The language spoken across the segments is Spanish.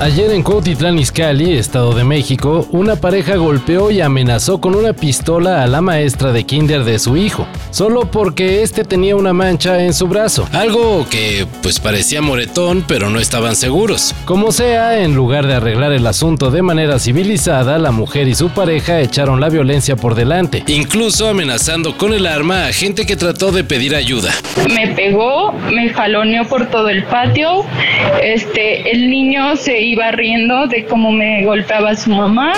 Ayer en Cuautitlán Izcalli, Estado de México, una pareja golpeó y amenazó con una pistola a la maestra de kinder de su hijo, solo porque este tenía una mancha en su brazo. Algo que pues parecía moretón, pero no estaban seguros. Como sea, en lugar de arreglar el asunto de manera civilizada, la mujer y su pareja echaron la violencia por delante. Incluso amenazando con el arma a gente que trató de pedir ayuda. Me pegó, me jaloneó por todo el patio. Este, el niño se iba riendo de cómo me golpeaba su mamá.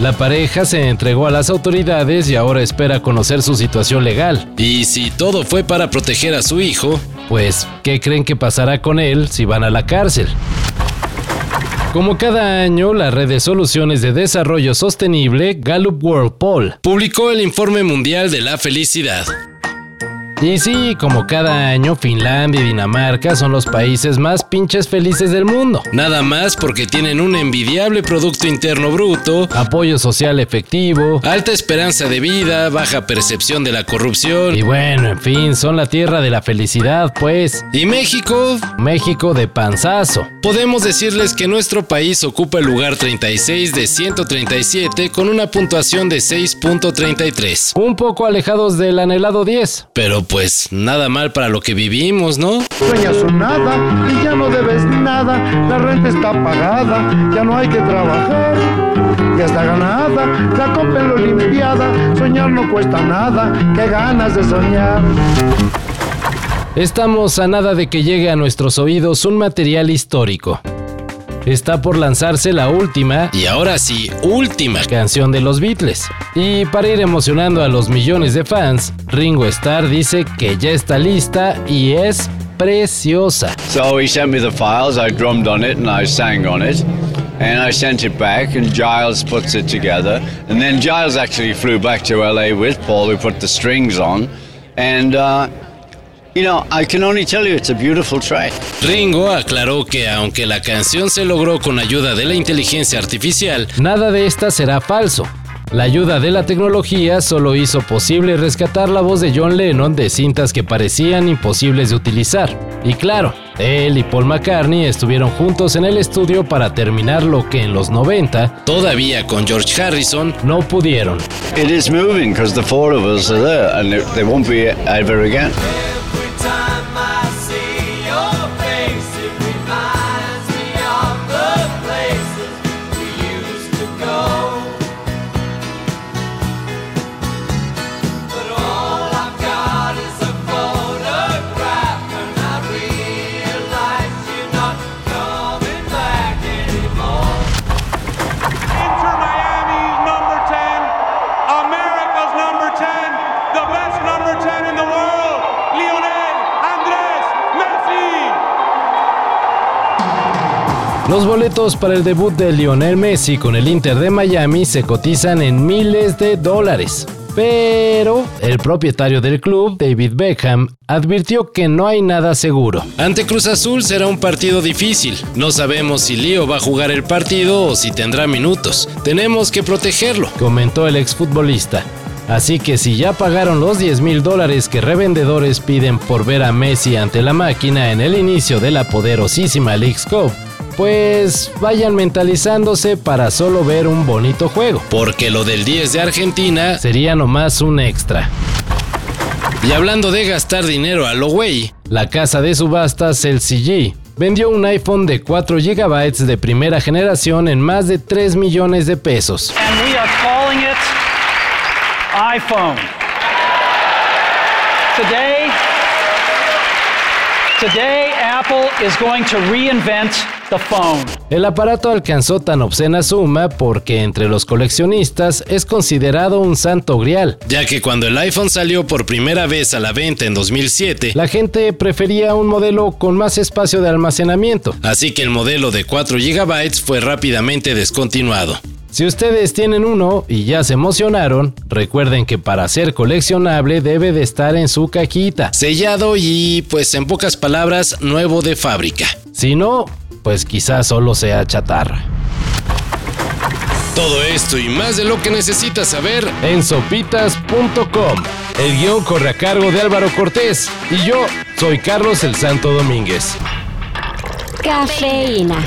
La pareja se entregó a las autoridades y ahora espera conocer su situación legal. Y si todo fue para proteger a su hijo, pues, ¿qué creen que pasará con él si van a la cárcel? Como cada año, la red de soluciones de desarrollo sostenible, Gallup World Poll, publicó el informe mundial de la felicidad. Y sí, como cada año, Finlandia y Dinamarca son los países más pinches felices del mundo. Nada más porque tienen un envidiable Producto Interno Bruto, apoyo social efectivo, alta esperanza de vida, baja percepción de la corrupción. Y bueno, en fin, son la tierra de la felicidad, pues. ¿Y México? México de panzazo. Podemos decirles que nuestro país ocupa el lugar 36 de 137 con una puntuación de 6.33. Un poco alejados del anhelado 10. Pero pues nada mal para lo que vivimos, ¿no? Sueñas un nada y ya no debes nada, la renta está pagada, ya no hay que trabajar. Ya está ganada, la copa en lo limpiada, soñar no cuesta nada, qué ganas de soñar. Estamos a nada de que llegue a nuestros oídos un material histórico. Está por lanzarse la última, y ahora sí, última canción de los Beatles. Y para ir emocionando a los millones de fans, Ringo Starr dice que ya está lista y es preciosa. So he sent me the files, I drummed on it and I sang on it. And I sent it back, and Giles puts it together. And then Giles actually flew back to LA with Paul, who put the strings on. And uh, You know, I can only tell you it's a beautiful track. Ringo aclaró que aunque la canción se logró con ayuda de la inteligencia artificial, nada de esta será falso. La ayuda de la tecnología solo hizo posible rescatar la voz de John Lennon de cintas que parecían imposibles de utilizar. Y claro, él y Paul McCartney estuvieron juntos en el estudio para terminar lo que en los 90, todavía con George Harrison, no pudieron. It is moving because the four of us are there and they won't be ever again. Los boletos para el debut de Lionel Messi con el Inter de Miami se cotizan en miles de dólares. Pero el propietario del club, David Beckham, advirtió que no hay nada seguro. Ante Cruz Azul será un partido difícil. No sabemos si Leo va a jugar el partido o si tendrá minutos. Tenemos que protegerlo, comentó el exfutbolista. Así que si ya pagaron los 10 mil dólares que revendedores piden por ver a Messi ante la máquina en el inicio de la poderosísima League's Cup, pues vayan mentalizándose para solo ver un bonito juego. Porque lo del 10 de Argentina sería nomás un extra. Y hablando de gastar dinero a lo güey, la casa de subastas LCG vendió un iPhone de 4 GB de primera generación en más de 3 millones de pesos. iPhone. Today, today Apple is going to reinvent el aparato alcanzó tan obscena suma porque entre los coleccionistas es considerado un santo grial. Ya que cuando el iPhone salió por primera vez a la venta en 2007, la gente prefería un modelo con más espacio de almacenamiento. Así que el modelo de 4 GB fue rápidamente descontinuado. Si ustedes tienen uno y ya se emocionaron, recuerden que para ser coleccionable debe de estar en su cajita. Sellado y, pues en pocas palabras, nuevo de fábrica. Si no, pues quizás solo sea chatarra. Todo esto y más de lo que necesitas saber en sopitas.com. El guion corre a cargo de Álvaro Cortés y yo soy Carlos el Santo Domínguez. Cafeína.